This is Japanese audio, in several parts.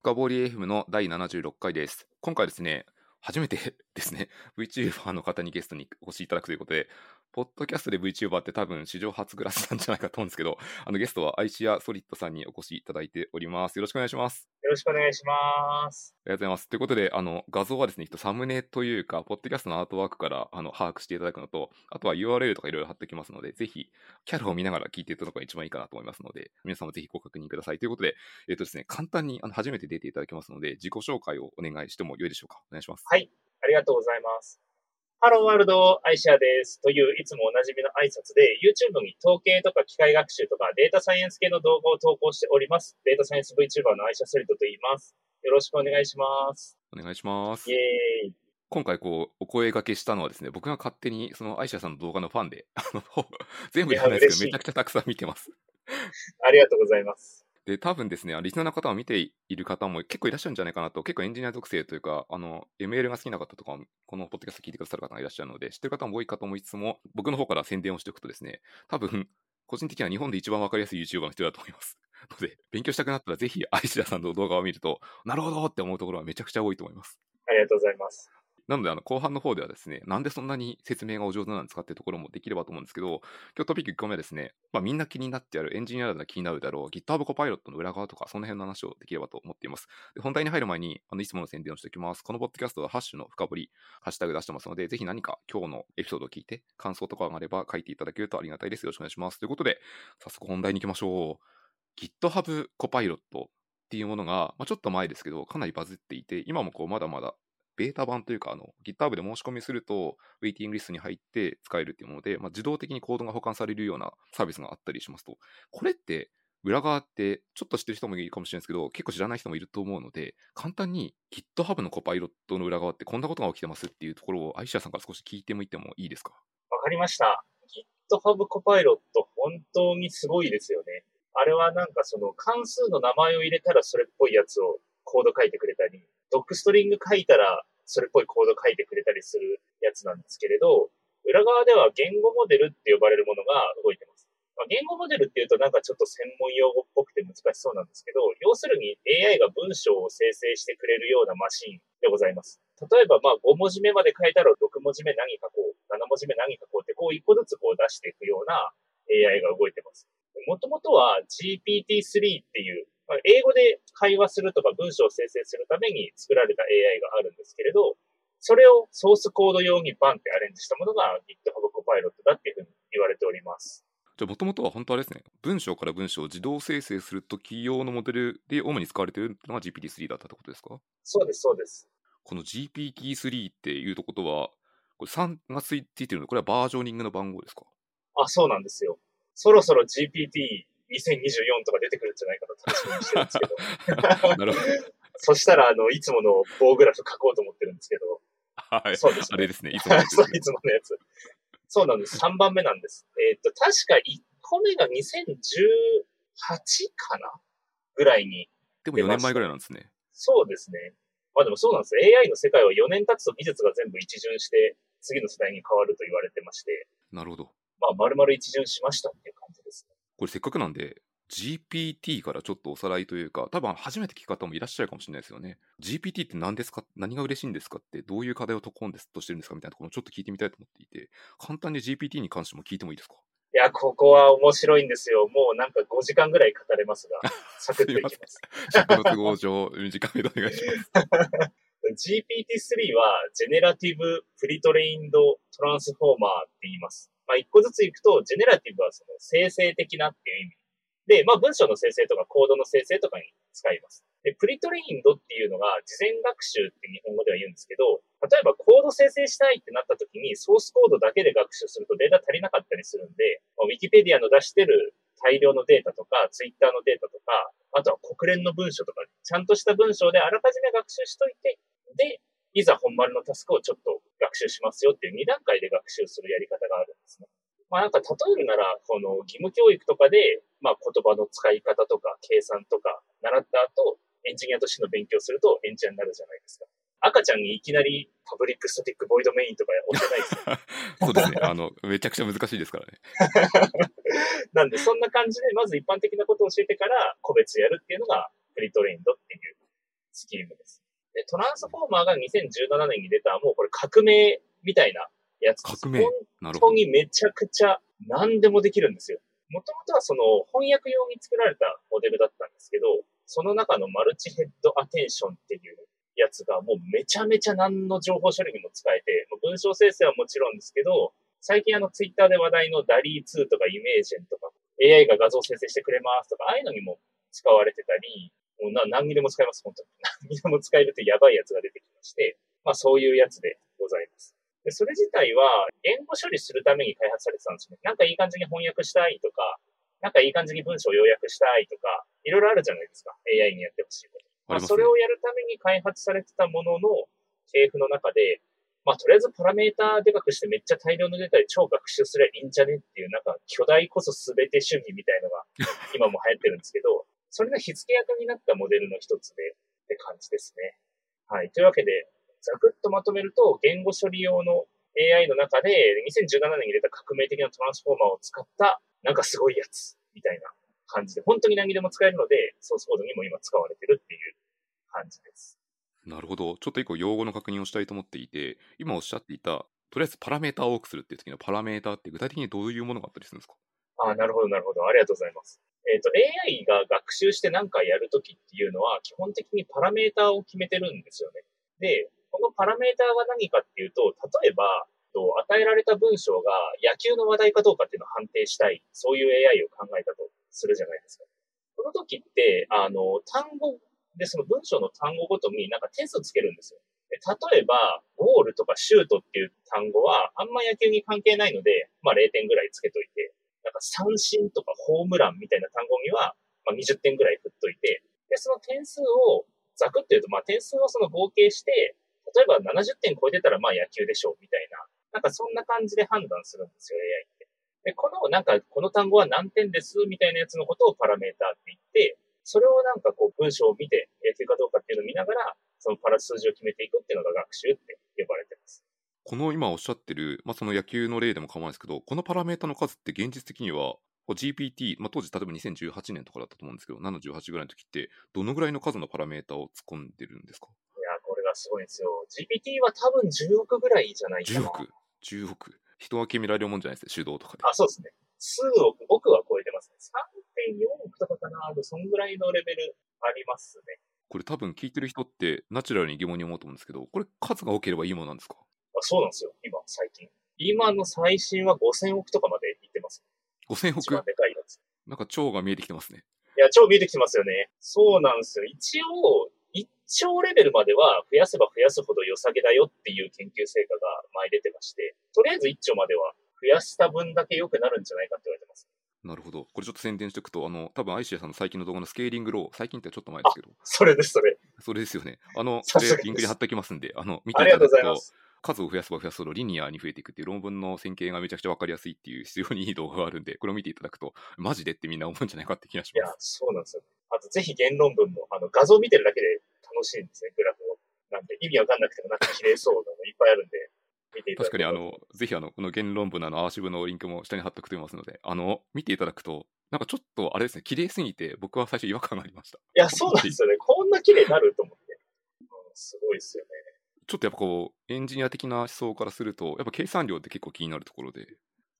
深掘り FM の第76回です。今回ですね、初めてですね、VTuber の方にゲストにお越しいただくということで、ポッドキャストで VTuber って多分史上初クラスなんじゃないかと思うんですけど、あのゲストはアイシアソリッドさんにお越しいただいております。よろしくお願いします。よろしくお願いします。ありがとうございます。ということで、あの画像はですね、サムネというか、ポッドキャストのアートワークからあの把握していただくのと、あとは URL とかいろいろ貼っておきますので、ぜひ、キャラを見ながら聞いていただくのが一番いいかなと思いますので、皆さんもぜひご確認ください。ということで、えっ、とですね、簡単にあの初めて出ていただきますので、自己紹介をお願いしてもよいでしょうか？お願いします。はい、ありがとうございます。 Hello World アイシアです。といういつもおなじみの挨拶で、YouTube に統計とか機械学習とかデータサイエンス系の動画を投稿しております。データサイエンス VTuber のアイシアソリッドと言います。よろしくお願いします。お願いしますイ。エーイ。今回こうお声掛けしたのはですね僕が勝手にそのアイシアさんの動画のファンであの全部じゃないですけどめちゃくちゃたくさん見てますありがとうございます。で多分ですねリスナーの方を見ている方も結構いらっしゃるんじゃないかなと結構エンジニア属性というかあの ML が好きな方とかこのポッドキャスト聞いてくださる方がいらっしゃるので知ってる方も多いかと思いつつも僕の方から宣伝をしておくとですね多分個人的には日本で一番わかりやすい YouTuber の人だと思います ので勉強したくなったらぜひアイシャさんの動画を見るとなるほどって思うところはめちゃくちゃ多いと思いますありがとうございます。なので、あの後半の方ではですね、なんでそんなに説明がお上手なんですかっていうところもできればと思うんですけど、今日トピック1個目はですね、まあ、みんな気になってあるエンジニアなら気になるだろう、GitHub コパイロットの裏側とか、その辺の話をできればと思っています。で本題に入る前に、あのいつもの宣伝をしておきます。このポッドキャストはハッシュの深掘り、ハッシュタグ出してますので、ぜひ何か今日のエピソードを聞いて、感想とかがあれば書いていただけるとありがたいです。よろしくお願いします。ということで、早速本題に行きましょう。GitHub コパイロットっていうものが、まあ、ちょっと前ですけど、かなりバズっていて、今もこうまだまだベータ版というか、あの GitHub で申し込みすると、ウェイティングリストに入って使えるっていうもので、まあ、自動的にコードが保管されるようなサービスがあったりしますと、これって裏側ってちょっと知ってる人もいるかもしれないですけど、結構知らない人もいると思うので、簡単に GitHub のコパイロットの裏側ってこんなことが起きてますっていうところを、アイシャさんから少し聞いてもいってもいいですか？わかりました。GitHub コパイロット本当にすごいですよね。あれはなんかその関数の名前を入れたらそれっぽいやつをコード書いてくれたり、ドックストリング書いたらそれっぽいコード書いてくれたりするやつなんですけれど、裏側では言語モデルって呼ばれるものが動いてます。まあ、言語モデルっていうとなんかちょっと専門用語っぽくて難しそうなんですけど、要するに AI が文章を生成してくれるようなマシンでございます。例えばまあ5文字目まで書いたら6文字目何書こう、7文字目何書こうってこう一個ずつこう出していくような AI が動いてます。もともとは GPT-3 っていう、英語で会話するとか文章を生成するために作られた AI があるんですけれど、それをソースコード用にバンってアレンジしたものが GitHub Copilot だっていうふうに言われております。じゃあ、もともとは本当はあれですね、文章から文章を自動生成するとき用のモデルで主に使われているのが GPT-3 だったってことですか？そうです、そうです。この GPT-3 っていうとことは、これ3がついているので、これはバージョニングの番号ですか？あ、そうなんですよ。そろそろ GPT2024 とか出てくるんじゃないかと楽しみにしてるんですけど。なるほど。そしたら、あの、いつもの棒グラフ書こうと思ってるんですけど。はい。そうです、あれですね、いつものやつ いつものやつ。そうなんです。3番目なんです。えっ、と、確か1個目が2018かなぐらいに。でも4年前ぐらいなんですね。そうですね。まあでもそうなんです。AI の世界は4年経つと技術が全部一巡して、次の世代に変わると言われてまして、なるほど。まあ、丸々一巡しましたっていう感じですね。これせっかくなんで、GPT からちょっとおさらいというか、多分初めて聞く方もいらっしゃるかもしれないですよね。GPT って何ですか？何が嬉しいんですかって、どういう課題を解こうとしてるんですかみたいなところをちょっと聞いてみたいと思っていて、簡単に GPT に関しても聞いてもいいですか？いや、ここは面白いんですよ。もうなんか5時間ぐらい語れますが、サクッといきます。尺の都合上、短めでお願いします。GPT-3 は、 Generative Pre-trained Transformer って言います。まあ、一個ずついくと、 Generative はその生成的なっていう意味。で、まあ、文章の生成とかコードの生成とかに使います。で、プリトレインドっていうのが、事前学習って日本語では言うんですけど、例えばコード生成したいってなった時に、ソースコードだけで学習するとデータ足りなかったりするんで、ウィキペディアの出してる大量のデータとか、ツイッターのデータとか、あとは国連の文書とか、ちゃんとした文章であらかじめ学習しといて、で、いざ本丸のタスクをちょっと学習しますよっていう2段階で学習するやり方があるんですね。まあなんか例えるなら、この義務教育とかで、まあ言葉の使い方とか計算とか習った後、エンジニアとしての勉強するとエンジニアになるじゃないですか。赤ちゃんにいきなり public static void main とか教えないですよ。そうですね。あの、めちゃくちゃ難しいですからね。なんでそんな感じで、まず一般的なことを教えてから個別やるっていうのが Pre-trained っていうスキームです。で、 Transformer が2017年に出た、もうこれ革命みたいなやつです。革命本。当にめちゃくちゃ何でもできるんですよ。もともとはその翻訳用に作られたモデルだったんですけど、その中のマルチヘッドアテンションっていうやつがもうめちゃめちゃ何の情報処理にも使えて、文章生成はもちろんですけど、最近あのツイッターで話題のダリー2とかイメージェンとか AI が画像生成してくれますとか、ああいうのにも使われてたり、もうな何にでも使えます、本当に。何にでも使えるってやばいやつが出てきまして、まあそういうやつでございます。でそれ自体は言語処理するために開発されてたんですね。なんかいい感じに翻訳したいとか、なんかいい感じに文章を要約したいとか、いろいろあるじゃないですか。AI にやってほしいこと。まあ、それをやるために開発されてたものの系譜の中で、まあ、とりあえずパラメーターでかくしてめっちゃ大量のデータで超学習すればいいんじゃねっていう、なんか巨大こそ全て主義みたいのが今も流行ってるんですけど、それの火付け役になったモデルの一つでって感じですね。はい。というわけで、ざくっとまとめると、言語処理用の AI の中で2017年に入れた革命的なトランスフォーマーを使った、なんかすごいやつ、みたいな感じで、本当に何でも使えるので、ソースコードにも今使われてるっていう感じです。なるほど。ちょっと一個用語の確認をしたいと思っていて、今おっしゃっていた、とりあえずパラメーターを多くするっていう時のパラメーターって具体的にどういうものがあったりするんですか？ああ、なるほど、なるほど。ありがとうございます。えっ、と、AI が学習して何かやるときっていうのは、基本的にパラメーターを決めてるんですよね。で、このパラメーターが何かっていうと、例えば、与えられた文章が野球の話題かどうかっていうのを判定したい、そういう AI を考えたとするじゃないですか。この時って、あの、単語で、その文章の単語ごとになんか点数つけるんですよ。例えば、ゴールとかシュートっていう単語は、あんま野球に関係ないので、まあ0点ぐらいつけといて、なんか三振とかホームランみたいな単語には、まあ、20点ぐらい振っといて、で、その点数を、ざくって言うと、まあ点数をその合計して、例えば70点超えてたらまあ野球でしょうみたいな、なんかそんな感じで判断するんですよ、AI って。で、このなんかこの単語は何点ですみたいなやつのことをパラメーターって言って、それをなんかこう文章を見て野球かどうかっていうのを見ながら、そのパラ数字を決めていくっていうのが学習って呼ばれてます。この今おっしゃってる、まあ、その野球の例でも構わないですけど、このパラメータの数って現実的には、GPT、まあ、当時例えば2018年とかだったと思うんですけど、7、18ぐらいの時って、どのぐらいの数のパラメータを突っ込んでるんですか？いや、これがすごいんですよ。GPT は多分10億ぐらいじゃないか ?10 な。億 ?10 億？人は決められるもんじゃないですね、手動とかで。あ、そうですね。数億、億は超えてますね。3.4億とかかな。そんぐらいのレベルありますね。これ多分聞いてる人ってナチュラルに疑問に思うと思うんですけど、これ数が多ければいいものなんですか？あそうなんですよ。今、最近。今の最新は5000億とかまでいってます。?5000 一番億でかいやつ。なんか超が見えてきてますね。いや、超見えてきてますよね。そうなんですよ。一応、1兆レベルまでは増やせば増やすほど良さげだよっていう研究成果が前出てまして、とりあえず1兆までは増やした分だけ良くなるんじゃないかって言われてます。なるほど。これちょっと宣伝しておくと、あの、多分アイシアさんの最近の動画のスケーリングロー、最近ってちょっと前ですけど、それです、それ。それですよね。あの、リンクに貼っておきますんで、あの、見ていただくと、うございます。数を増やせば増やすほどリニアに増えていくっていう論文の線形がめちゃくちゃわかりやすいっていう非常にいい動画があるんで、これを見ていただくと、マジでってみんな思うんじゃないかって気がしいやま、す。そうなんですよ。あと、ぜひ原論文も、あの、画像見てるだけで楽しいんですね、グラフを。なんで、意味わかんなくてもなんか綺麗そうなのいっぱいあるんで、確かにあの、ぜひあの、この原論文のあのアーシブのリンクも下に貼っておくと思いますので、あの、見ていただくと、なんかちょっとあれですね、綺麗すぎて僕は最初違和感がありました。いや、そうなんですよね。こんな綺麗になると思って。うん、すごいですよね。ちょっとやっぱこう、エンジニア的な思想からすると、やっぱ計算量って結構気になるところで、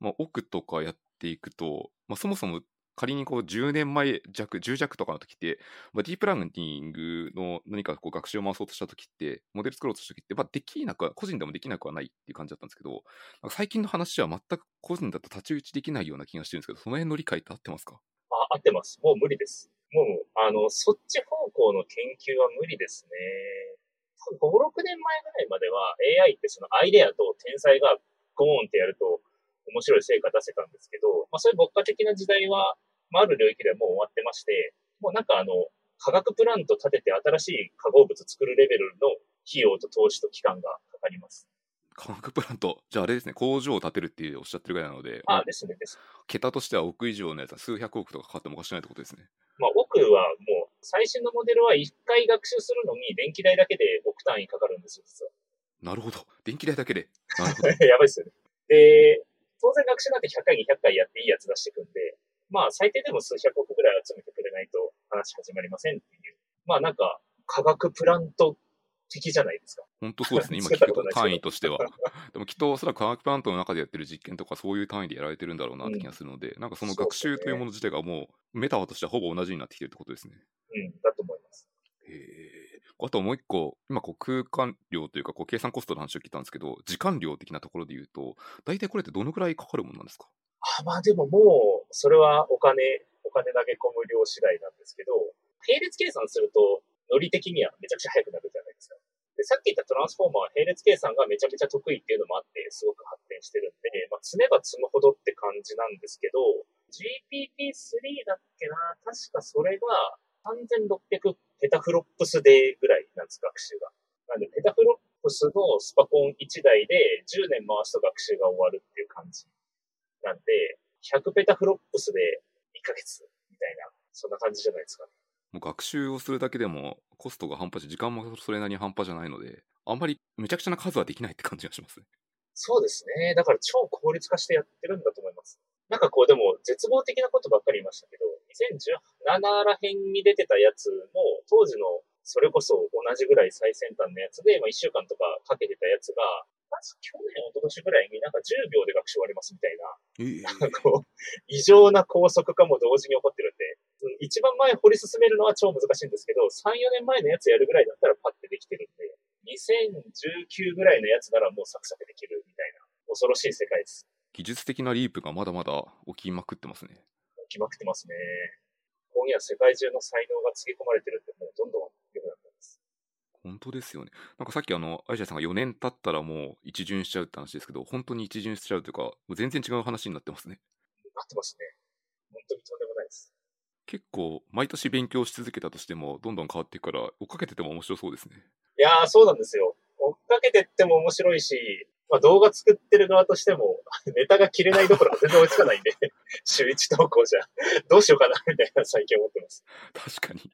まあ、奥とかやっていくと、まあ、そもそも仮にこう10年前弱、10弱とかの時って、まあ、ディープラーニングの何かこう学習を回そうとした時って、モデル作ろうとした時って、まあ、できなくは、個人でもできなくはないっていう感じだったんですけど、最近の話は全く個人だと太刀打ちできないような気がしてるんですけど、その辺の理解って合ってますか？あ、合ってます。もう無理です。もう、あの、そっち方向の研究は無理ですね。多分5、6年前ぐらいまでは AI ってそのアイデアと天才がゴーンってやると面白い成果出せたんですけど、まあそういう牧歌的な時代は、まあある領域ではもう終わってまして、もうなんかあの、科学プラント立てて新しい化合物作るレベルの費用と投資と期間がかかります。科学プラント、じゃああれですね、工場を建てるっていうおっしゃってるぐらいなので、あ、ですね、です。桁としては億以上のやつは数百億とかかかってもおかしくないってことですね。まあ、奥はもう、最新のモデルは1回学習するのに電気代だけで億単位かかるんですよ、実は。なるほど。電気代だけで。なるほど。やばいっすよね。で、当然学習なんて100回200回やっていいやつ出してくんで、まあ最低でも数百億ぐらい集めてくれないと話始まりませんっていう。まあなんか、科学プラント的じゃないですか。本当そうですね、今聞くと単位としては。でもきっとおそらく科学プラントの中でやってる実験とかそういう単位でやられてるんだろうなって気がするので、うん、なんかその学習というもの自体がもうメタファーとしてはほぼ同じになってきてるってことですね。うん、だと思います。へえ。あともう一個、今こう空間量というかこう計算コストの話を聞いたんですけど、時間量的なところで言うと、大体これってどのくらいかかるものなんですか？あまあでももう、それはお金、お金投げ込む量次第なんですけど、並列計算すると、ノリ的にはめちゃくちゃ速くなるじゃないですか。で、さっき言ったトランスフォーマーは並列計算がめちゃめちゃ得意っていうのもあって、すごく発展してるんで、まあ、積めば積むほどって感じなんですけど、GPT-3 だっけな確かそれが3600 petaflops day ぐらいなんです、学習が。なんで、ペタフロップスのスパコン1台で10年回すと学習が終わるっていう感じ。なんで、100ペタフロップスで1ヶ月みたいな、そんな感じじゃないですかね。もう学習をするだけでもコストが半端じゃ、時間もそれなりに半端じゃないので、あんまりめちゃくちゃな数はできないって感じがしますね。そうですね。だから超効率化してやってるんだと思います。なんかこうでも絶望的なことばっかり言いましたけど、2017ら辺に出てたやつも、当時のそれこそ同じぐらい最先端のやつで、まあ1週間とかかけてたやつが、まず去年、一昨年ぐらいになんか10秒で学習終わりますみたいな、えー、異常な高速化も同時に起こってるんで、一番前掘り進めるのは超難しいんですけど、3、4年前のやつやるぐらいだったらパッてできてるんで、2019ぐらいのやつならもうサクサクできるみたいな、恐ろしい世界です。技術的なリープがまだまだ起きまくってますね。起きまくってますね。ここには世界中の才能がつぎ込まれてるって、もうどんどん良くなってます。本当ですよね。なんかさっきあの、アイシャさんが4年経ったらもう一巡しちゃうって話ですけど、本当に一巡しちゃうというか、もう全然違う話になってますね。なってますね。本当にとんでもないです。結構、毎年勉強し続けたとしても、どんどん変わっていくから、追っかけてても面白そうですね。いやー、そうなんですよ。追っかけてっても面白いし、まあ、動画作ってる側としても、ネタが切れないどころか全然追いつかないんで、週一投稿じゃ、どうしようかな、みたいな最近思ってます。確かに。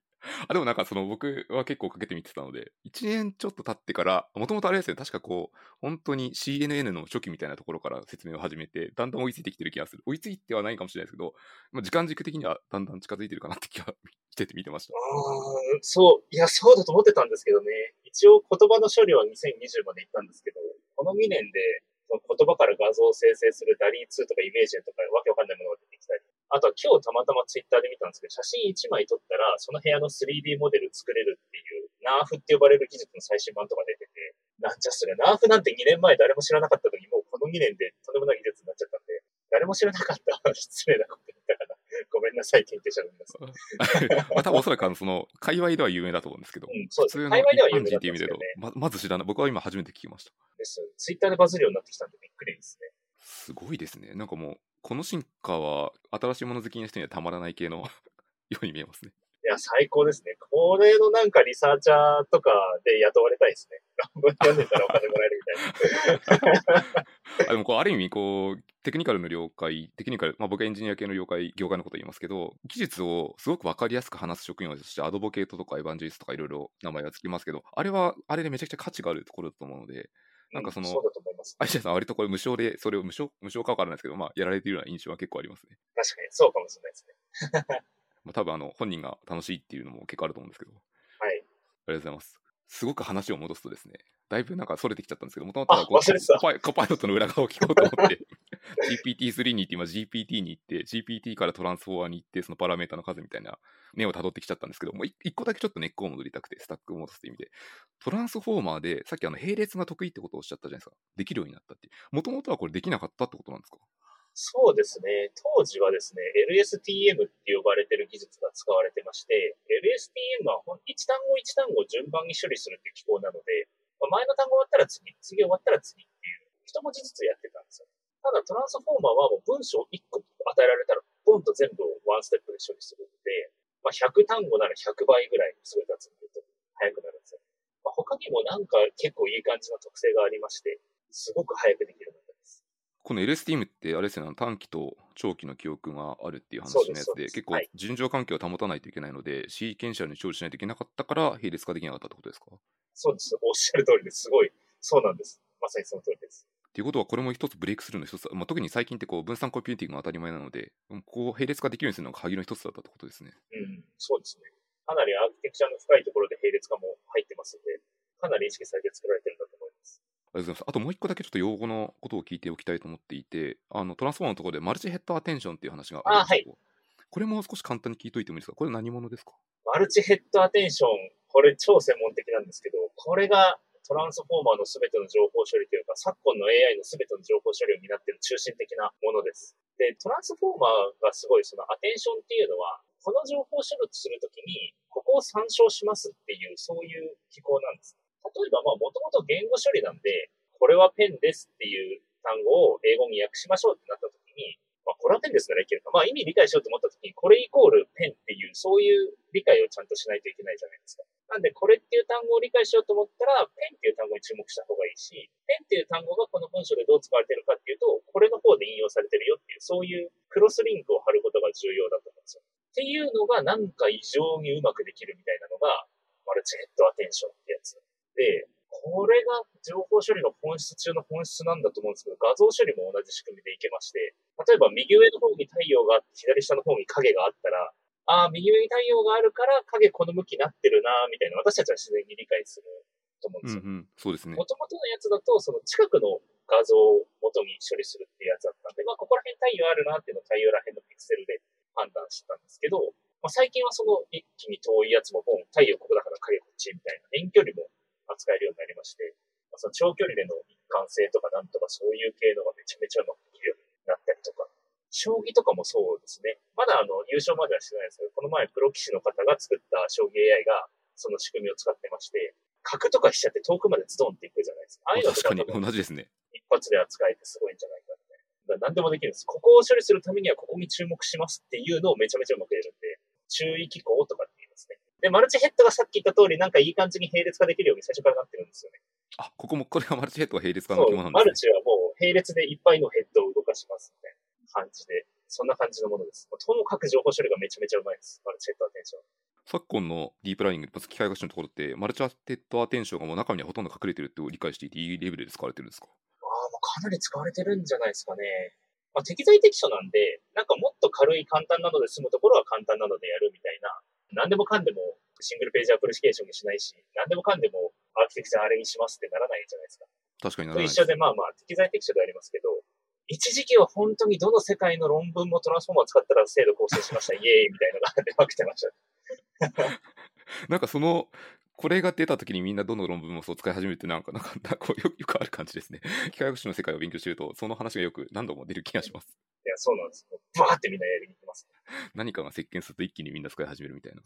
あ、でもなんかその僕は結構かけてみてたので、1年ちょっと経ってから、もともとあれですね、確かこう、本当に CNN の初期みたいなところから説明を始めて、だんだん追いついてきてる気がする。追いついてはないかもしれないですけど、まあ、時間軸的にはだんだん近づいてるかなって気が してて見てました。ああ、そう、いや、そうだと思ってたんですけどね。一応言葉の処理は2020まで行ったんですけど、この2年で言葉から画像を生成するダリー2とかイメージンとかわけわかんないものが出てきたり、あとは今日たまたまツイッターで見たんですけど、写真1枚撮ったら、その部屋の 3D モデル作れるっていう、ナーフって呼ばれる技術の最新版とか出てて、なんじゃそれ、ナーフなんて2年前誰も知らなかった時、もうこの2年でとんでもない技術になっちゃったんで、誰も知らなかった失礼なこと言ったから、ごめんなさい、研究者の皆さん。まあ、多分おそらくあの、その、界隈では有名だと思うんですけど、うん、そうです普通の一般人っていう意味で、ね、ままず知らない。僕は今初めて聞きました。です。ツイッターでバズるようになってきたんでびっくりですね。すごいですね。なんかもう、この進化は新しいもの好きな人にはたまらない系の ように見えますね。いや、最高ですね。これのなんかリサーチャーとかで雇われたいですね。読んでたらお金もらえるみたいな。あでもこう、ある意味、こう、テクニカルの了解、テクニカル、まあ僕はエンジニア系の了解、業界のこと言いますけど、技術をすごくわかりやすく話す職業として、アドボケートとかエヴァンジェリストとかいろいろ名前がつきますけど、あれは、あれでめちゃくちゃ価値があるところだと思うので、なんかその、そうだと思います。アイシャさん、割とこれ無償で、それを無償、無償かわからないですけど、まあ、やられているような印象は結構ありますね。確かに、そうかもしれないですね。まあ、多分あの、本人が楽しいっていうのも結構あると思うんですけど。はい。ありがとうございます。すごく話を戻すとですね、だいぶなんかそれてきちゃったんですけど、もともとはコパコパイロットの裏側を聞こうと思って、GPT-3 に行って、今 GPT に行って、GPT からトランスフォーマーに行って、そのパラメータの数みたいな目をたどってきちゃったんですけど、もう一個だけちょっと根っこを戻りたくて、スタック戻すという意味で、トランスフォーマーで、さっきあの並列が得意ってことをおっしゃったじゃないですか。できるようになったって。もともとはこれできなかったってことなんですか？そうですね。当時はですね、LSTM って呼ばれてる技術が使われてまして、LSTM は一単語一単語順番に処理するっていう機構なので、前の単語終わったら次、次終わったら次っていう、一文字ずつやってたんですよ。ただトランスフォーマーはもう文章1個与えられたら、ボンと全部をワンステップで処理するので、まあ、100単語なら100倍ぐらいすごい雑に言うと早くなるんですよ。まあ、他にもなんか結構いい感じの特性がありまして、すごく早くできるようになったんです。この LSTM ってあれですよね、短期と長期の記憶があるっていう話のやつで、結構尋常環境を保たないといけないので、はい、シーケンシャルに調理しないといけなかったから、並列化できなかったってことですか？そうです。おっしゃる通りです。すごい。そうなんです。まさにその通りです。っていうことは、これも一つブレイクスルーの一つ、まあ、特に最近ってこう分散コンピューティングが当たり前なので、こう並列化できるようにするのが鍵の一つだったってことですね。うん、そうですね。かなりアーキテクチャの深いところで並列化も入ってますので、かなり意識されて作られてるんだと思います。ありがとうございます。あともう一個だけちょっと用語のことを聞いておきたいと思っていて、あのトランスフォーマーのところでマルチヘッドアテンションっていう話があるんですけど、はい、これも少し簡単に聞いといてもいいですか？これ何者ですか？マルチヘッドアテンション、これ超専門的なんですけど、これがトランスフォーマーの全ての情報処理というか、昨今の AI の全ての情報処理を担っている中心的なものです。で、トランスフォーマーがすごいそのアテンションっていうのは、この情報処理するときに、ここを参照しますっていう、そういう機構なんです。例えば、まあ、もともと言語処理なんで、これはペンですっていう単語を英語に訳しましょうってなったときに、まあ、これはペンですならいけるか。まあ、意味理解しようと思ったときに、これイコールペンっていう、そういう理解をちゃんとしないといけないじゃないですか。なんで、これっていう単語を理解しようと思ったら、ペンっていう単語に注目した方がいいし、ペンっていう単語がこの文章でどう使われてるかっていうと、これの方で引用されてるよっていう、そういうクロスリンクを貼ることが重要だと思うんですよ。っていうのがなんか異常にうまくできるみたいなのが、マルチヘッドアテンションってやつ。で、これが情報処理の本質中の本質なんだと思うんですけど、画像処理も同じ仕組みでいけまして、例えば右上の方に太陽があって、左下の方に影があったら、ああ、右上に太陽があるから影この向きになってるな、みたいな、私たちは自然に理解すると思うんですよ。うんうん、そうですね。もともとのやつだと、その近くの画像を元に処理するっていうやつだったんで、まあ、ここら辺太陽あるなっていうのを太陽ら辺のピクセルで判断したんですけど、まあ、最近はその一気に遠いやつも、ボン、太陽ここだから影こっちみたいな遠距離も扱えるようになりまして、まあ、その長距離での一貫性とかなんとかそういう系のがめちゃめちゃうまくできるようになったりとか、将棋とかもそうですね。まだあの優勝まではしてないですけど、この前プロ棋士の方が作った将棋 AI がその仕組みを使ってまして、角とか飛車って遠くまでズドンっていくじゃないですか。ああいうの確かに同じですね。一発で扱えてすごいんじゃないか何でもできるんです。ここを処理するためにはここに注目しますっていうのをめちゃめちゃうまくやるんで、注意機構とか。で、マルチヘッドがさっき言った通り、なんかいい感じに並列化できるように最初からなってるんですよね。あ、ここも、これがマルチヘッドが並列化の基本なんです、ね、マルチはもう並列でいっぱいのヘッドを動かしますみたいな感じで、そんな感じのものです。ともかく情報処理がめちゃめちゃうまいです。マルチヘッドアテンション。昨今のディープラーニング、まず機械学習のところって、マルチヘッドアテンションがもう中身にはほとんど隠れてるって理解していて、いいレベルで使われてるんですか？ああ、もうかなり使われてるんじゃないですかね。まあ、適材適所なんで、なんかもっと軽い簡単なので済むところは簡単なのでやるみたいな、何でもかんでもシングルページアプリケーションにしないし、何でもかんでもアーキテクチャあれにしますってならないじゃないですか。確かにならない。一緒でまあまあ適材適所でありますけど、一時期は本当にどの世界の論文もトランスフォーマーを使ったら精度構成しました、イエーイみたいなのが出まくってました。なんかそのこれが出た時にみんなどの論文もそう使い始めてなんか、なんか、こうよくある感じですね。機械学習の世界を勉強してると、その話がよく何度も出る気がします。いや、そうなんです。バーってみんなやりに行きます。何かが席巻すると一気にみんな使い始めるみたいな。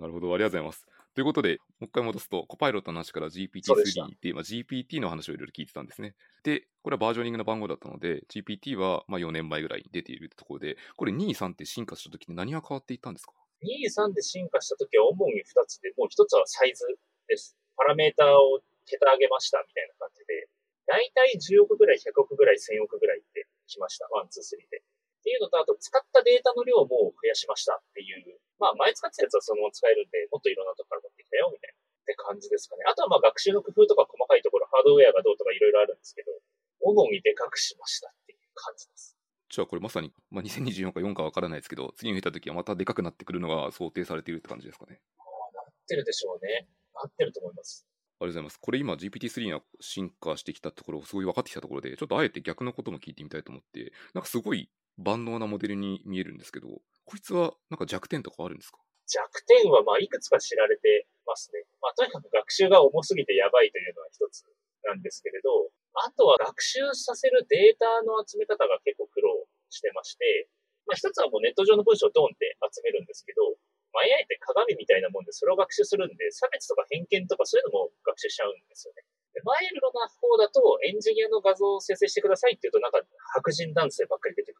なるほど、ありがとうございます。ということで、もう一回戻すと、コパイロットの話から GPT-3 っまあ、GPT の話をいろいろ聞いてたんですね。で、これはバージョニングの番号だったので、GPT はまあ4年前ぐらいに出ているところで、これ2、3って進化した時に何が変わっていったんですか ?2、3で進化した時は主に2つで、もう1つはサイズです。パラメーターを桁上げましたみたいな感じで、だいたい10億ぐらい、100億ぐらい、1000億ぐらいってきました。 one, two, three で。っていうのと、あと使ったデータの量も増やしましたっていう。まあ前使ってたやつはそのまま使えるんで、もっといろんなとこから持ってきたよ、みたいな。って感じですかね。あとはまあ学習の工夫とか細かいところ、ハードウェアがどうとかいろいろあるんですけど、主にでかくしましたっていう感じです。じゃあこれまさに、まあ、2024か4かわからないですけど、次に出た時はまたでかくなってくるのが想定されているって感じですかね。ああ、なってるでしょうね。なってると思います。ありがとうございます。これ今 GPT-3 が進化してきたところ、すごい分かってきたところで、ちょっとあえて逆のことも聞いてみたいと思って、なんかすごい万能なモデルに見えるんですけど、こいつはなんか弱点とかあるんですか？弱点はまあいくつか知られてますね。まあとにかく学習が重すぎてやばいというのは一つなんですけれど、あとは学習させるデータの集め方が結構苦労してまして、まあ一つはもうネット上の文章をドンって集めるんですけど、まあ、AI って鏡みたいなもんでそれを学習するんで、差別とか偏見とかそういうのも学習しちゃうんですよね。でマイルドな方だとエンジニアの画像を生成してくださいって言うとなんか白人男性ばっかり出てくる、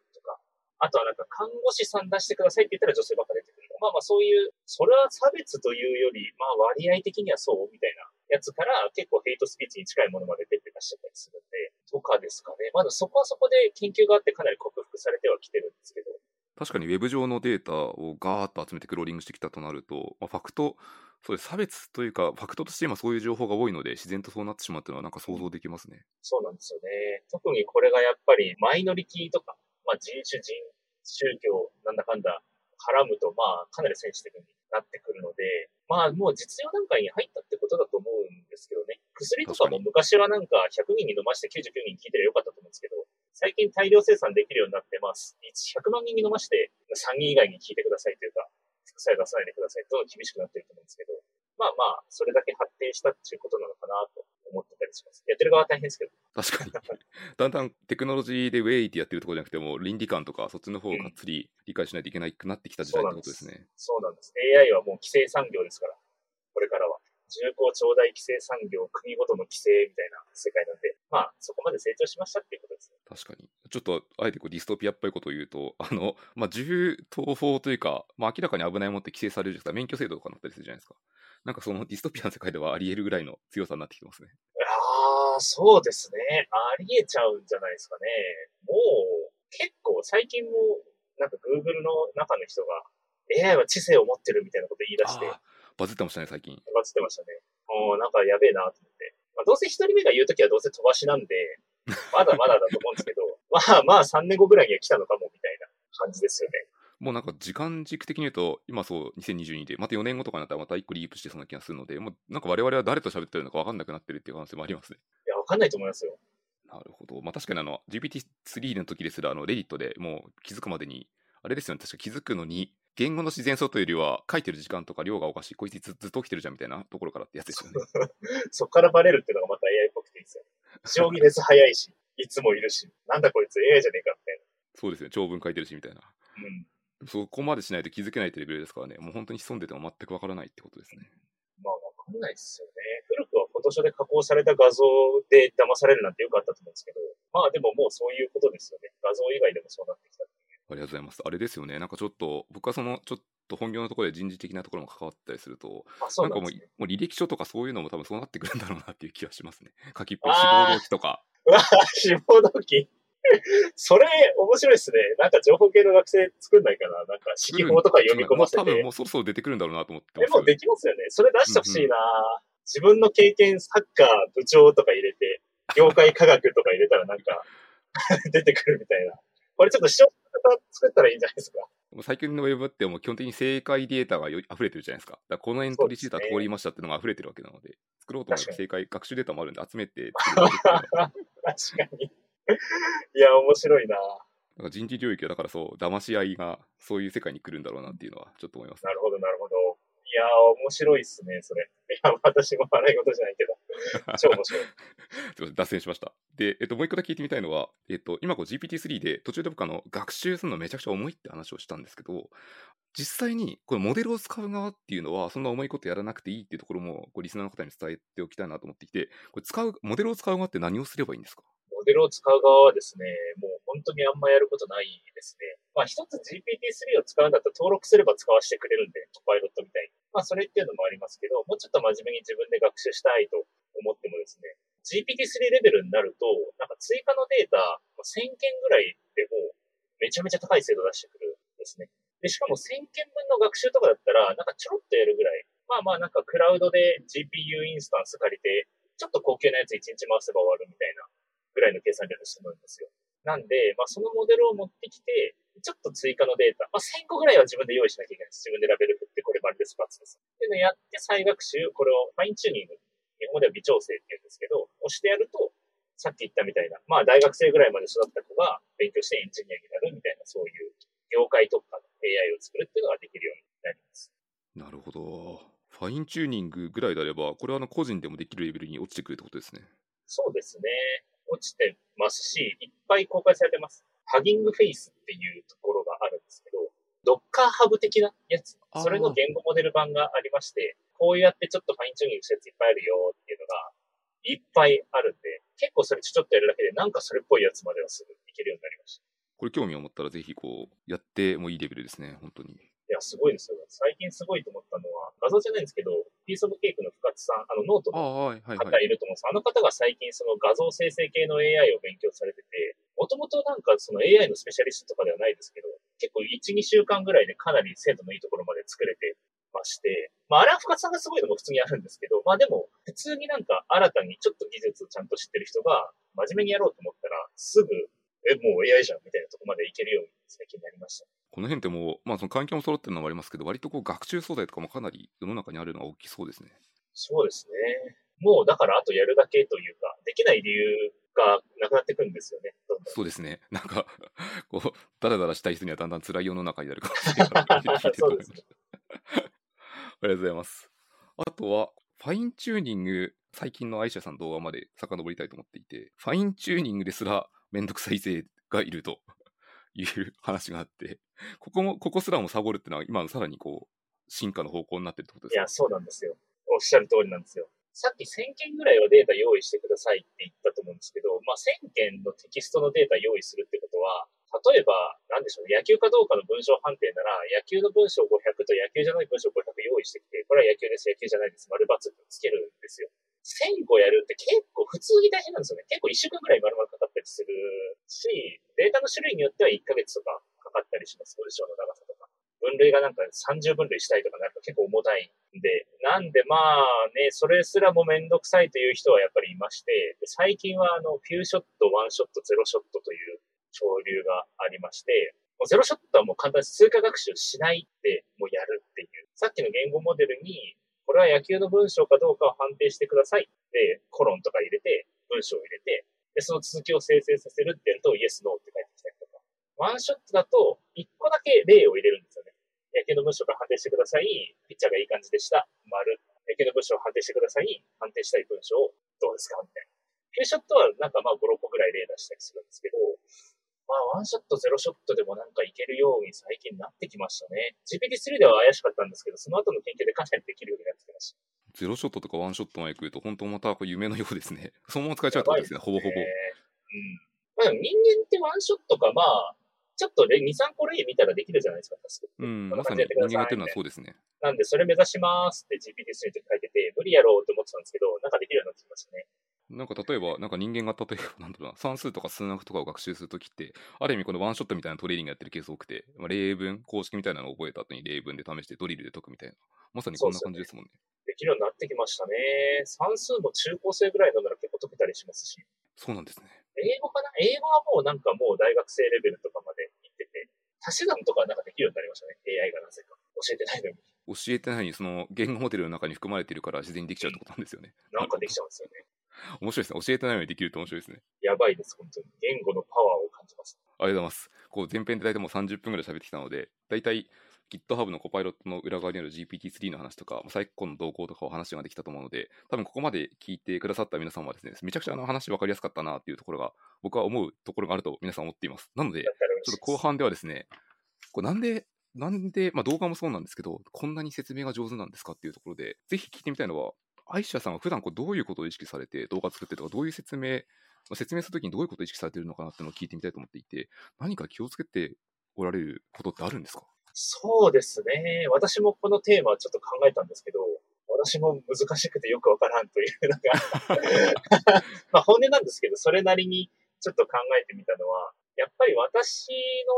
あとはなんか看護師さん出してくださいって言ったら女性ばっかり出てくる。まあまあそういう、それは差別というより、まあ割合的にはそうみたいなやつから結構ヘイトスピーチに近いものまで出てらっしゃったりするんで、とかですかね。まだそこはそこで研究があってかなり克服されてはきてるんですけど、確かにウェブ上のデータをガーッと集めてクローリングしてきたとなると、まあ、ファクト、そうです差別というか、ファクトとして今そういう情報が多いので、自然とそうなってしまうというのは、なんか想像できますね。そうなんですよね。特にこれがやっぱりマイノリティとか、まあ、人種、人宗教、なんだかんだ絡むと、まあ、かなりセンシティブになってくるので、まあもう実用段階に入ったってことだと思うんですけどね。薬とかも昔はなんか100人に飲まして99人聞いてりゃよかったと思うんですけど、最近大量生産できるようになってます。100万人に飲まして3人以外に聞いてくださいというか、副作用出さないでくださいと厳しくなってると思うんですけど、まあまあ、それだけ発展したっていうことなのかなと思ってたりします。やってる側は大変ですけど。確かに。だんだんテクノロジーでウェイってやってるところじゃなくても、倫理観とかそっちの方をがっつり理解しないといけなくなってきた時代ってことですね。そうなんです。AI はもう規制産業ですから、これからは。重厚長大規制産業、国ごとの規制みたいな世界なんで、まあ、そこまで成長しましたっていうことですね。確かに。ちょっと、あえてこうディストピアっぽいことを言うと、あの、まあ、銃刀法というか、まあ、明らかに危ないものって規制されるじゃないですか、免許制度とかになったりするじゃないですか。なんかそのディストピアの世界ではあり得るぐらいの強さになってきてますね。ああ、そうですね。あり得ちゃうんじゃないですかね。もう、結構最近も、なんか Google の中の人が、AI は知性を持ってるみたいなこと言い出して。バズってましたね、最近。バズってましたね。もうなんかやべえなと思って。まあ、どうせ一人目が言うときはどうせ飛ばしなんで、まだまだだと思うんですけど、まあまあ3年後ぐらいには来たのかもみたいな感じですよね。もうなんか時間軸的に言うと、今そう2022で、また4年後とかになったらまた1個リープしてそうな気がするので、もうなんか我々は誰と喋ってるのか分かんなくなってるっていう可能性もありますね。いや、分かんないと思いますよ。なるほど。まあ確かにあの GPT-3 の時ですら、あのレディットでもう気づくまでに、あれですよね、確か気づくのに、言語の自然さというよりは、書いてる時間とか量がおかしい、こいつずっと起きてるじゃんみたいなところからってやつですよね。そっからバレるっていうのがまた AI っぽくていいですよ。将棋熱早いし、いつもいるし、なんだこいつ AI じゃねえかみたいな。そうですね、長文書いてるしみたいな。うん。そこまでしないと気づけないってレベルですからね、もう本当に潜んでても全くわからないってことですね。まあ、わかんないですよね。古くはフォトショーで加工された画像で騙されるなんてよくあったと思うんですけど、まあでももうそういうことですよね。画像以外でもそうなってきたありがとうございます。あれですよね、なんかちょっと、僕はその、ちょっと本業のところで人事的なところも関わったりすると、なんかもう、もう履歴書とかそういうのも多分そうなってくるんだろうなっていう気がしますね。書きっぽ志望動機とか。うわ志望動機？それ、面白いですね。なんか情報系の学生作んないかななんか、指揮法とか読み込ませて。多分もうそろそろ出てくるんだろうなと思ってでもできますよね。それ出してほしいな、うんうん、自分の経験、サッカー、部長とか入れて、業界科学とか入れたらなんか 出てくるみたいな。これちょっと視聴方作ったらいいんじゃないですか。最近のウェブってもう基本的に正解データが溢れてるじゃないですか。だかこのエントリーシートは通りましたっていうのが溢れてるわけなので、作ろうと思えば正解、学習データもあるんで集めて確かに。いや、面白いな。人事領域はだからそう、騙し合いがそういう世界に来るんだろうなっていうのはちょっと思います、ね、なるほど、なるほど。いや面白いっすね、それ。いや、私も笑い事じゃないけど。超面白い。すみません、脱線しました。で、えっと、もう一個だけ聞いてみたいのは、えっと、今こう GPT-3 で途中で僕あの、学習するのめちゃくちゃ重いって話をしたんですけど、実際にこのモデルを使う側っていうのは、そんな重いことやらなくていいっていうところも、こうリスナーの方に伝えておきたいなと思ってきて、これ使う、モデルを使う側って何をすればいいんですか？モデルを使う側はですね、もう本当にあんまやることないですね。まあ一つ GPT-3 を使うんだったら登録すれば使わせてくれるんで、コパイロットみたいに。まあそれっていうのもありますけど、もうちょっと真面目に自分で学習したいと思ってもですね、GPT-3 レベルになると、なんか追加のデータ、1000件ぐらいでもめちゃめちゃ高い精度出してくるんですね。で、しかも1000件分の学習とかだったら、なんかちょろっとやるぐらい。まあまあなんかクラウドで GPU インスタンス借りて、ちょっと高級なやつ1日回せば終わるみたいなぐらいの計算量で済むんですよ。なんで、まあ、そのモデルを持ってきて、ちょっと追加のデータ、まあ、1000個ぐらいは自分で用意しなきゃいけないです。自分でラベル振って、これまでです、バツです。っていうのをやって、再学習、これをファインチューニング、日本語では微調整って言うんですけど、押してやると、さっき言ったみたいな、まあ、大学生ぐらいまで育った子が勉強してエンジニアになるみたいな、そういう業界特化の AI を作るっていうのができるようになります。なるほど。ファインチューニングぐらいであれば、これはあの個人でもできるレベルに落ちてくるってことですね。そうですね。落ちてますし、いっぱい公開されてます。ハギングフェイスっていうところがあるんですけど、ドッカーハブ的なやつ、それの言語モデル版がありまして、こうやってちょっとファインチューニングしたやついっぱいあるよっていうのが、いっぱいあるんで、結構それちょっとやるだけで、なんかそれっぽいやつまではすぐいけるようになりました。これ興味を持ったらぜひこう、やってもいいレベルですね、本当に。いや、すごいですよ。最近すごいと思ったのは、画像じゃないんですけど、 Piece of Cake の深津さん、あのノートの方いると思うんです。あ,、の方が最近その画像生成系の AI を勉強されてて、もともとなんかその AI のスペシャリストとかではないですけど、結構1、2週間ぐらいでかなり精度のいいところまで作れてまして、まああれは深津さんがすごいのも普通にあるんですけど、まあでも普通になんか新たにちょっと技術をちゃんと知ってる人が真面目にやろうと思ったら、すぐ、え、もう AI じゃんみたいなとこまでいけるように最近なりました。この辺ってもう、まあ、その環境も揃ってるのもありますけど、割とこう学習素材とかもかなり世の中にあるのが大きそうですね。そうですね。もうだからあとやるだけというか、できない理由がなくなってくるんですよね。どんどんそうですね。なんか、こう、ダラダラしたい人にはだんだん辛い世の中になるかもしれない。そうですね。ありがとうございます。あとは、ファインチューニング、最近の AIcia さんの動画まで遡りたいと思っていて、ファインチューニングですらめんどくさい勢がいると いう話があって、ここも、ここすらもサボるってのは、今さらにこう、進化の方向になってるってことですか？いや、そうなんですよ。おっしゃる通りなんですよ。さっき1000件ぐらいはデータ用意してくださいって言ったと思うんですけど、まあ、1000件のテキストのデータ用意するってことは、例えば、なんでしょうね、野球かどうかの文章判定なら、野球の文章500と野球じゃない文章500用意してきて、これは野球です、野球じゃないです、丸×ってつけるんですよ。1000個やるって結構普通に大変なんですよね。結構1週間ぐらい丸々かかったりするし、データの種類によっては1ヶ月とかかかったりします、ポジションの長さとか。分類がなんか30分類したいとかなると結構重たいんで、なんでまあね、それすらもめんどくさいという人はやっぱりいまして、最近はあの、フューショット、ワンショット、ゼロショットという潮流がありまして、もうゼロショットはもう簡単に数化学習しないでもうやるっていう。さっきの言語モデルに、これは野球の文章かどうかを判定してください。で、コロンとか入れて、文章を入れて、で、その続きを生成させるってやると、イエス、ノーって返ってきたりとか。ワンショットだと、一個だけ例を入れるんですよね。野球の文章から判定してください。ピッチャーがいい感じでした。丸。野球の文章を判定してください。判定したい文章をどうですかみたいな。フューショットはなんかまあ5、6個ぐらい例出したりするんですけど、まあワンショット、ゼロショットでもなんかいけるように最近なってきましたね。GPT-3 では怪しかったんですけど、その後の研究でかなりできるようになってきました。ゼロショットとかワンショットまで来ると、本当またこう夢のようですね。そのまま使えちゃうってことですね、ほぼほぼ。えーうん。まあでも人間ってワンショットかまあ、ちょっと2、3個例見たらできるじゃないですか、タスクってうん、まさに人間がやってるのはそうですね。なんで、それ目指しますって GPT-3 って書いてて、無理やろうって思ってたんですけど、なんかできるようになってきましたね。なんか例えば、なんか人間が例えば、なんだろうな、算数とか数学とかを学習するときって、ある意味このワンショットみたいなトレーニングやってるケース多くて、まあ、例文、公式みたいなのを覚えた後に例文で試してドリルで解くみたいな、まさにこんな感じですもんね。できるようになってきましたね。算数も中高生ぐらいのなら結構解けたりしますし。そうなんですね。英語かな？英語はもうなんかもう大学生レベルとかまで行ってて、足し算とかはなんかできるようになりましたね。AI がなぜか。教えてないのに。教えてないのに、その言語モデルの中に含まれているから自然にできちゃうってことなんですよね。なんかできちゃうんですよね。面白いですね。教えてないのにできると面白いですね。やばいです、本当に。言語のパワーを感じます。ありがとうございます。こう前編で大体もう30分ぐらい喋ってきたので、大体 GitHub のコパイロットの裏側にある GPT-3 の話とか、最高の動向とかを話ができたと思うので、多分ここまで聞いてくださった皆さんはですね、めちゃくちゃあの話分かりやすかったなっていうところが、僕は思うところがあると皆さん思っています。なので、ちょっと後半ではですね、これなんで、なんで、まあ動画もそうなんですけど、こんなに説明が上手なんですかっていうところで、ぜひ聞いてみたいのは、アイシャさんは普段こうどういうことを意識されて動画作ってるとか、どういう説明、まあ説明するときにどういうことを意識されてるのかなっていうのを聞いてみたいと思っていて、何か気をつけておられることってあるんですか？そうですね。私もこのテーマはちょっと考えたんですけど、私も難しくてよくわからんというのが、まあ本音なんですけど、それなりにちょっと考えてみたのは、やっぱり私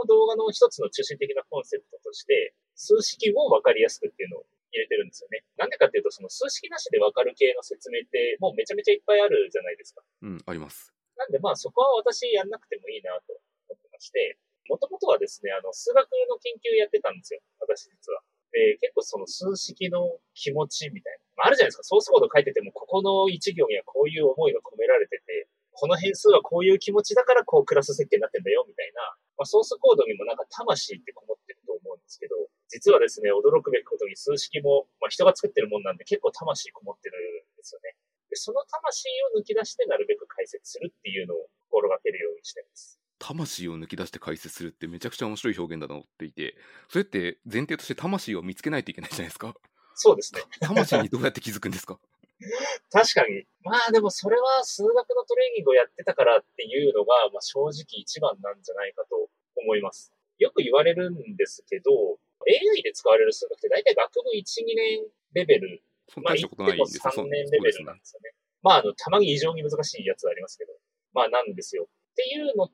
の動画の一つの中心的なコンセプトとして、数式をわかりやすくっていうのを入れてるんですよね。なんでかっていうと、その数式なしでわかる系の説明ってもうめちゃめちゃいっぱいあるじゃないですか。うん、あります。なんでまあそこは私やんなくてもいいなと思ってまして、もともとはですね、あの、数学の研究やってたんですよ。私実は。で、結構その数式の気持ちみたいな。まあ、あるじゃないですか。ソースコード書いてても、ここの一行にはこういう思いが込められてて、この変数はこういう気持ちだからこうクラス設計になってんだよ、みたいな。まあ、ソースコードにもなんか魂ってこもってると思うんですけど、実はですね、驚くべきことに数式も、まあ、人が作ってるもんなんで結構魂こもってるんですよね。で、その魂を抜き出してなるべく解説するっていうのを心がけるようにしてます。魂を抜き出して解説するってめちゃくちゃ面白い表現だと思っていて、それって前提として魂を見つけないといけないじゃないですか。そうですね。魂にどうやって気づくんですか？確かに。まあでもそれは数学のトレーニングをやってたからっていうのが、まあ正直一番なんじゃないかと思います。よく言われるんですけど、AI で使われる数学って大体学部1、2年レベル、まあそんな大したことないんですよ。3年レベルなんですよね。まああの、たまに異常に難しいやつはありますけど、まあなんですよ。っていうのと、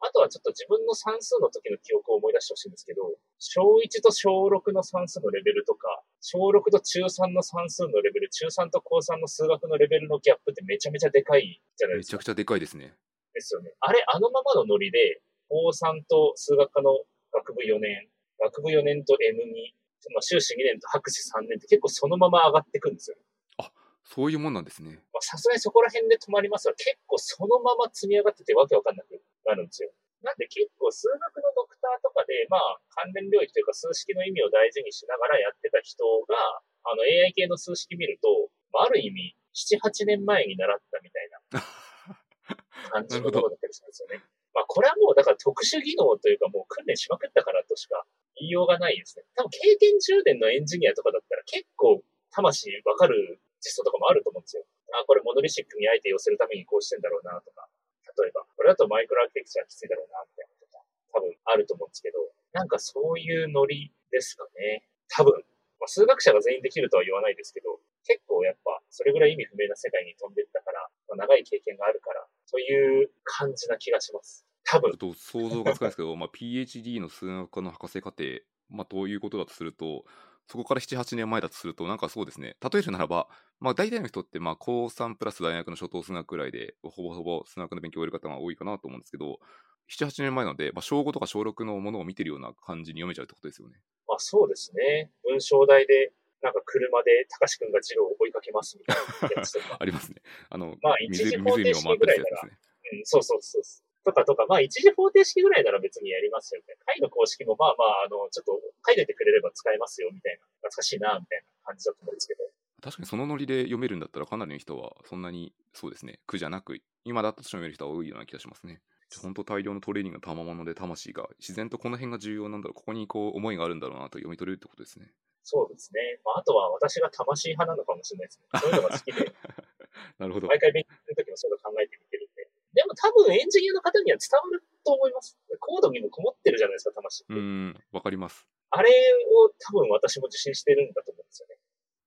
あとはちょっと自分の算数の時の記憶を思い出してほしいんですけど、小1と小6の算数のレベルとか、小6と中3の算数のレベル、中3と高3の数学のレベルのギャップってめちゃめちゃでかいじゃないですかめちゃく。ちゃでかいですね。ですよね。あれ、あのままのノリで、高3と数学科の学部4年学部4年と M2、まあ、修士2年と博士3年って結構そのまま上がってくんですよ。そういうもんなんですね。まあさすがにそこら辺で止まりますが、結構そのまま積み上がっててわけわかんなくなるんですよ。なんで結構数学のドクターとかで、まあ関連領域というか数式の意味を大事にしながらやってた人が、あの AI 系の数式見ると、まあ、ある意味、7、8年前に習ったみたいな 感じのものだったりするんですよね。まあこれはもうだから特殊技能というかもう訓練しまくったからとしか言いようがないですね。多分経験10年のエンジニアとかだったら結構魂わかる実装とかもあると思うんですよ。あ、これモノリシックにあえて寄せるためにこうしてんだろうなとか。例えば、これだとマイクロアーキテクチャきついだろうな、みたいなとか、多分あると思うんですけど、なんかそういうノリですかね。多分。まあ、数学者が全員できるとは言わないですけど、結構やっぱ、それぐらい意味不明な世界に飛んでったから、まあ、長い経験があるから、という感じな気がします。多分。ちょっと想像がつかないですけど、まあ、PhD の数学科の博士課程、まあ、どういうことだとすると、そこから7、8年前だとすると、なんかそうですね、例えるならば、まあ大体の人って、まあ高3プラス大学の初等数学くらいで、ほぼほぼ数学の勉強を終える方が多いかなと思うんですけど、7、8年前なので、まあ、小5とか小6のものを見てるような感じに読めちゃうってことですよね。まあそうですね。文章題で、なんか車で高志くんが次郎を追いかけますみたいなやつとか。ありますね。あの、まあ一時方程式ぐらいなら、ね、うん、そうそうそうとかとか、まあ一次方程式ぐらいなら別にやりますよみたいな。解の公式もまあまあ、あの、ちょっと書いててくれれば使えますよみたいな。懐かしいな、みたいな感じだと思うんですけど。確かにそのノリで読めるんだったらかなりの人はそんなにそうですね苦じゃなく今だと読める人は多いような気がしますね本当大量のトレーニングの賜物で魂が自然とこの辺が重要なんだろうここにこう思いがあるんだろうなと読み取れるってことですねそうですね、まあ、あとは私が魂派なのかもしれないですね。そういうのが好きで。なるほど。毎回勉強するときもそういうの考えてみてるんで。でも多分エンジニアの方には伝わると思います。コードにもこもってるじゃないですか魂うんわかります。あれを多分私も受信してるんだと思うんですよね。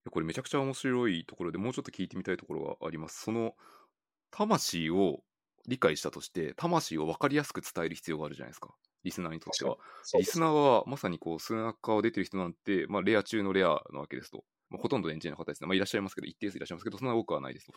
これめちゃくちゃ面白いところでもうちょっと聞いてみたいところがあります。その魂を理解したとして魂を分かりやすく伝える必要があるじゃないですか。リスナーにとっては。リスナーはまさにこう数学科を出てる人なんて、まあ、レア中のレアなわけですと。まあ、ほとんどエンジニアの方ですね。まあ、いらっしゃいますけど、一定数いらっしゃいますけど、そんな多くはないですと。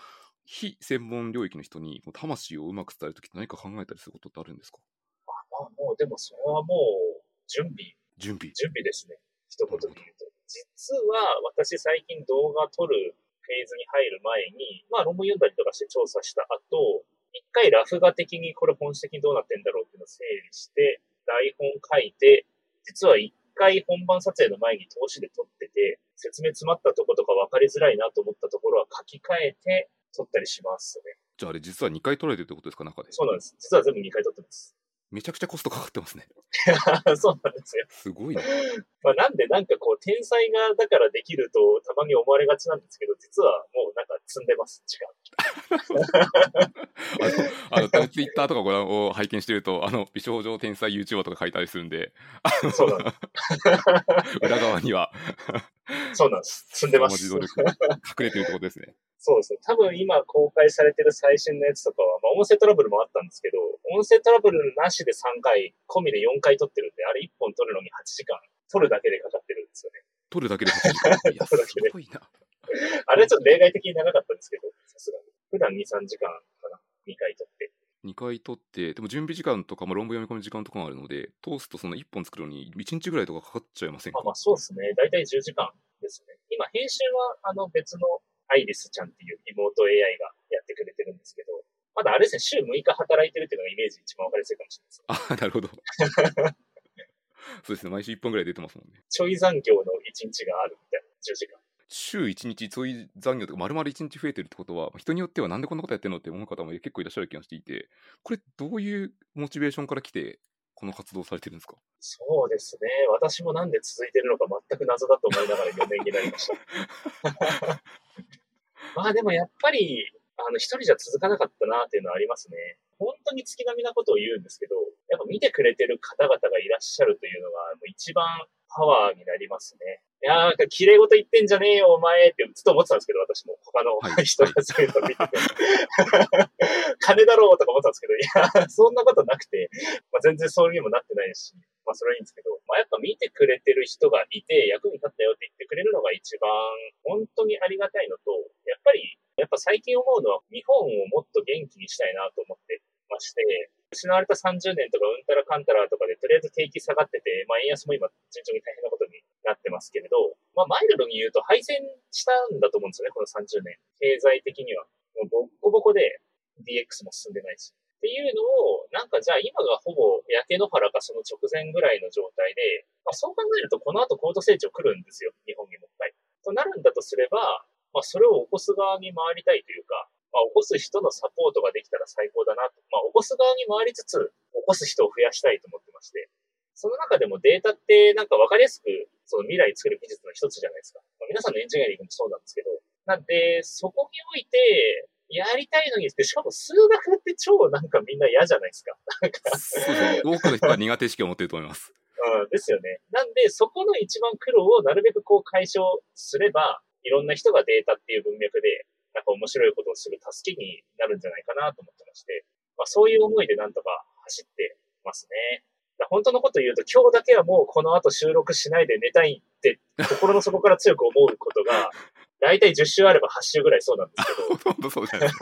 非専門領域の人に魂をうまく伝えるときって何か考えたりすることってあるんですか？まあ、もう、でもそれはもう、準備。準備。準備ですね。一言で言うと。実は私最近動画撮るフェーズに入る前に、まあ論文読んだりとかして調査した後、一回ラフ画的にこれ本質的にどうなってんだろうっていうのを整理して、台本書いて、実は一回本番撮影の前に投資で撮ってて、説明詰まったとことか分かりづらいなと思ったところは書き換えて撮ったりしますね。じゃああれ実は2回撮られてるってことですか中で？そうなんです。実は全部2回撮ってます。めちゃくちゃコストかかってますね。そうなんですよ。すごいな。まあなんでなんかこう、天才がだからできるとたまに思われがちなんですけど、実はもうなんか積んでます、時間。あの、あのツイッターとかご覧を拝見してると、あの、美少女天才 YouTuber とか書いたりするんで、そうなんです。裏側にはそうなんです。積んでます。隠れてるってことですね。そうですね。多分今公開されてる最新のやつとかは、まあ音声トラブルもあったんですけど、音声トラブルなしで3回、込みで4回撮ってるんで、あれ1本撮るのに8時間、撮るだけでかかってるんですよね。撮るだけで8時間いや、すごいな。あれちょっと例外的に長かったんですけど、さすがに。普段2、3時間かな。2回撮って。2回撮って、でも準備時間とかも論文読み込む時間とかもあるので、通すとその1本作るのに1日ぐらいとかかかっちゃいませんか？あまあそうですね。大体10時間ですね。今、編集はあの別のアイリスちゃんっていう妹 AI がやってくれてるんですけど、まだあれですね、週6日働いてるっていうのがイメージ一番わかりやすいかもしれないです。あ、なるほど。そうですね、毎週1本ぐらい出てますもんね。ちょい残業の1日があるみたいな、10時間。週1日ちょい残業とか丸々1日増えてるってことは、人によってはなんでこんなことやってんのって思う方も結構いらっしゃる気がしていて、これどういうモチベーションから来て、この活動されてるんですか？そうですね。私もなんで続いてるのか全く謎だと思いながら4年になりました。まあでもやっぱり、あの、一人じゃ続かなかったなっていうのはありますね。本当に月並みなことを言うんですけど、やっぱ見てくれてる方々がいらっしゃるというのが、もう一番パワーになりますね。いやー、綺麗事言ってんじゃねえよ、お前ってずっと思ってたんですけど、私も。他の人がそういうの見てて。金だろうとか思ってたんですけど、いや、そんなことなくて、まあ、全然そういうにもなってないし、まあそれはいいんですけど、まあやっぱ見てくれてる人がいて、役に立ったよって言ってくれるのが一番本当にありがたいのと、やっぱり、やっぱ最近思うのは日本をもっと元気にしたいなと思ってまして、失われた30年とかうんたらかんたらとかで、とりあえず景気下がってて、まあ円安も今順調に大変なことになってますけれど、まあマイルドに言うと敗戦したんだと思うんですよね、この30年。経済的には。もうボッコボコで DX も進んでないし。っていうのを、なんかじゃあ今がほぼ焼け野原かその直前ぐらいの状態で、まあ、そう考えるとこの後高度成長来るんですよ、日本にも一回。となるんだとすれば、まあそれを起こす側に回りたいというか、まあ起こす人のサポートができたら最高だなと。まあ起こす側に回りつつ、起こす人を増やしたいと思ってまして。その中でもデータってなんかわかりやすくその未来作る技術の一つじゃないですか。まあ、皆さんのエンジニアリングもそうなんですけど。なんで、そこにおいて、やりたいのに、しかも数学って超なんかみんな嫌じゃないですか。なんかそうですね。多くの人は苦手意識を持ってると思います。うん、ですよね。なんで、そこの一番苦労をなるべくこう解消すれば、いろんな人がデータっていう文脈で、なんか面白いことをする助けになるんじゃないかなと思ってまして、まあそういう思いでなんとか走ってますね。本当のこと言うと、今日だけはもうこの後収録しないで寝たいって、心の底から強く思うことが、大体10週あれば8週ぐらいそうなんですけど。ほとんどそうじゃない い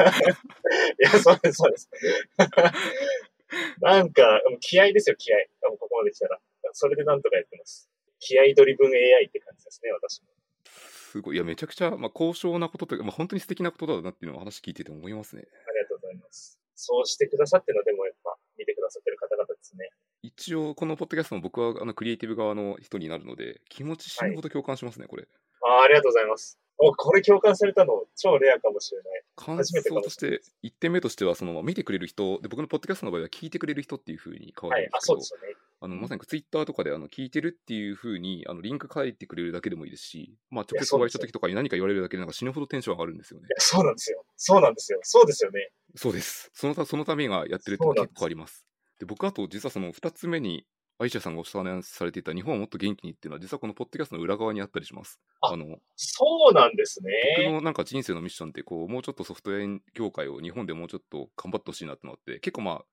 や、そうです、そうです。なんか、気合ですよ、気合。ここまで来たら。それでなんとかやってます。気合ドリブン AI って感じですね、私も。すごい。いや、めちゃくちゃ、まあ、高尚なことというか、まあ、本当に素敵なことだなっていうのを話聞いてて思いますね。ありがとうございます。そうしてくださってるのでも、やっぱ、見てくださってる方々ですね。一応、このポッドキャストも僕はあのクリエイティブ側の人になるので、気持ち死ぬほど共感しますね、はい、これ。あありがとうございます。お、これ共感されたの超レアかもしれない。感想として、1点目としては、その、見てくれる人、で、僕のポッドキャストの場合は聞いてくれる人っていうふうに変わるんですけど、はい、ね。あの、まさにツイッターとかで、あの、聞いてるっていうふうに、あの、リンク書いてくれるだけでもいいですし、まあ、直接お会いした時とかに何か言われるだけで、なんか死ぬほどテンション上がるんですよね。そうなんですよ。そうなんですよ。そうですよね。そうです。そのた、そのためにやってるって結構あります。で僕あと実はその2つ目に AIcia さんがお話しされていた日本をもっと元気にっていうのは実はこのポッドキャストの裏側にあったりします。あのそうなんですね。僕のなんか人生のミッションってこうもうちょっとソフトウェア業界を日本でもうちょっと頑張ってほしいなってのって結構まあ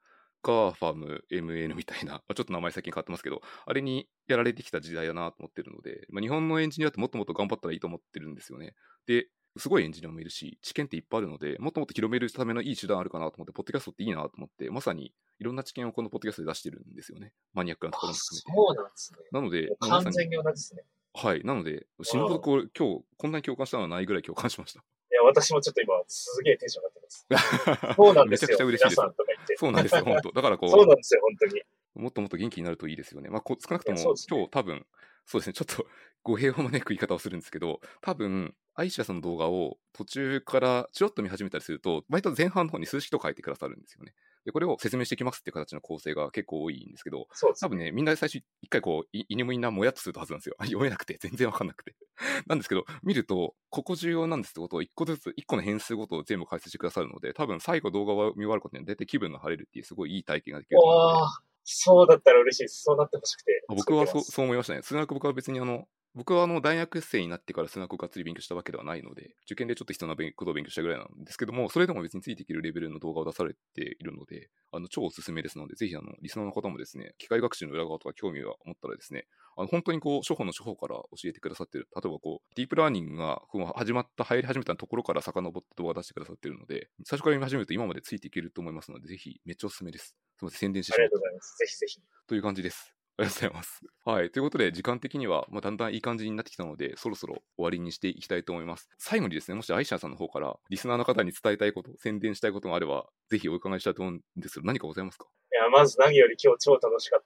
ガーファム MN みたいな、ちょっと名前最近変わってますけど、あれにやられてきた時代だなと思ってるので、まあ、日本のエンジニアってもっともっと頑張ったらいいと思ってるんですよね。で、すごいエンジニアもいるし、知見っていっぱいあるので、もっともっと広めるためのいい手段あるかなと思って、ポッドキャストっていいなと思って、まさにいろんな知見をこのポッドキャストで出してるんですよね。マニアックなところも含めて。そうなんですね。なので、完全に同じですね。はい。なので、死ぬほどこう今日、こんなに共感したのはないぐらい共感しました。いや、私もちょっと今、すげえテンション上がってます。そうなんですよ。めちゃくちゃ嬉しいです。そうなんですよ、本当。だからこう。そうなんですよ、本当に。もっともっと元気になるといいですよね。まあ、少なくとも、今日多分、そうですね、ちょっと語弊を招く言い方をするんですけど、多分、アイシャさんの動画を途中からちょっと見始めたりすると、割と前半の方に数式と書いてくださるんですよね。で、これを説明していきますっていう形の構成が結構多いんですけど、多分ね、みんな最初一回こう、いにもいなもやっとするはずなんですよ。読めなくて、全然わかんなくて。なんですけど、見ると、ここ重要なんですってことを一個ずつ、一個の変数ごとを全部解説してくださるので、多分最後動画を見終わることに出て気分が晴れるっていうすごいいい体験ができると思うので。そうだったら嬉しいです。そうなってほしくて。僕はそうそう思いましたね。数学僕は別にあの、僕はあの大学生になってから数学をがっつり勉強したわけではないので、受験でちょっと必要なことを勉強したぐらいなんですけども、それでも別についていけるレベルの動画を出されているので、あの超おすすめですので、ぜひあのリスナーの方もですね、機械学習の裏側とか興味が持ったらですね、あの本当にこう、初歩の初歩から教えてくださってる、例えばこう、ディープラーニングが始まった、入り始めたところから遡って動画出してくださってるので、最初から見始めると今までついていけると思いますので、ぜひめっちゃおすすめです。すみません、宣伝してしまありがとうございます。ぜひぜひ。という感じです。ありがとうございます。はい。ということで、時間的には、まあ、だんだんいい感じになってきたので、そろそろ終わりにしていきたいと思います。最後にですね、もしアイシャさんの方から、リスナーの方に伝えたいこと、宣伝したいことがあれば、ぜひお伺いしたいと思うんですけど、何かございますか？いや、まず何より今日超楽しかっ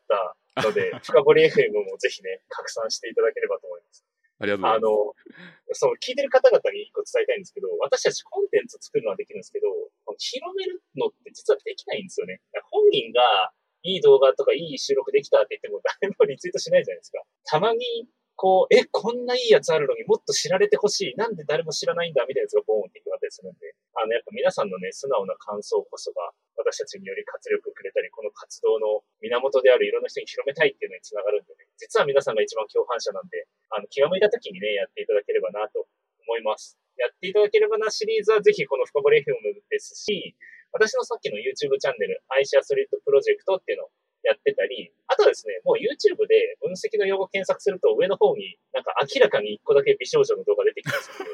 たので、深掘り FM もぜひね、拡散していただければと思います。ありがとうございます。あの、そう、聞いてる方々に一個伝えたいんですけど、私たちコンテンツ作るのはできるんですけど、広めるのって実はできないんですよね。本人がいい動画とかいい収録できたって言っても誰もリツイートしないじゃないですか。たまに、こう、え、こんないいやつあるのにもっと知られてほしい。なんで誰も知らないんだみたいなやつがボーンって広がったりするんで、あの、やっぱ皆さんのね、素直な感想こそが、私たちにより活力をくれたり、この活動の源であるいろんな人に広めたいっていうのにつながるんでね、実は皆さんが一番共犯者なんで、あの、気が向いた時にね、やっていただければなと思います。やっていただければなシリーズはぜひこの深掘り FM ですし、私のさっきの YouTube チャンネル、アイシアスリートプロジェクトっていうのをやってたり、あとはですね、もう YouTube で分析の用語検索すると上の方になんか明らかに一個だけ美少女の動画出てきますの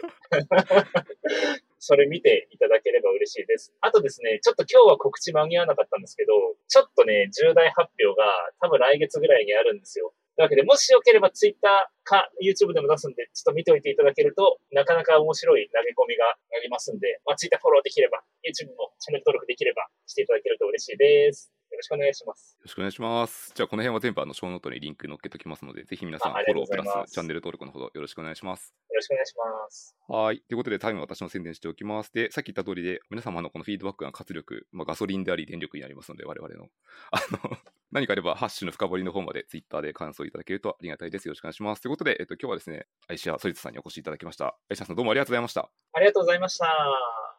で、それ見ていただければ嬉しいです。あとですね、ちょっと今日は告知間に合わなかったんですけど、ちょっとね、重大発表が多分来月ぐらいにあるんですよ。というわけで、もしよければ Twitter か YouTube でも出すんで、ちょっと見ておいていただけると、なかなか面白い投げ込みがありますんで、まあ、Twitter フォローできれば、YouTube もチャンネル登録できればしていただけると嬉しいです。よろしくお願いします。よろしくお願いします。じゃあ、この辺は全部あの、ショーノートにリンク載っけときますので、ぜひ皆さんフォロープラスチャンネル登録のほどよろしくお願いします。よろしくお願いします。はい。ということで、タイムは私の宣伝しておきます。で、さっき言った通りで、皆様のこのフィードバックが活力、まあ、ガソリンであり電力になりますので、我々の。あの、何かあれば、ハッシュの深掘りの方まで、ツイッターで感想いただけるとありがたいです。よろしくお願いします。ということで、えっと、今日はですね、アイシア・ソリツさんにお越しいただきました。アイシアさん、どうもありがとうございました。ありがとうございました。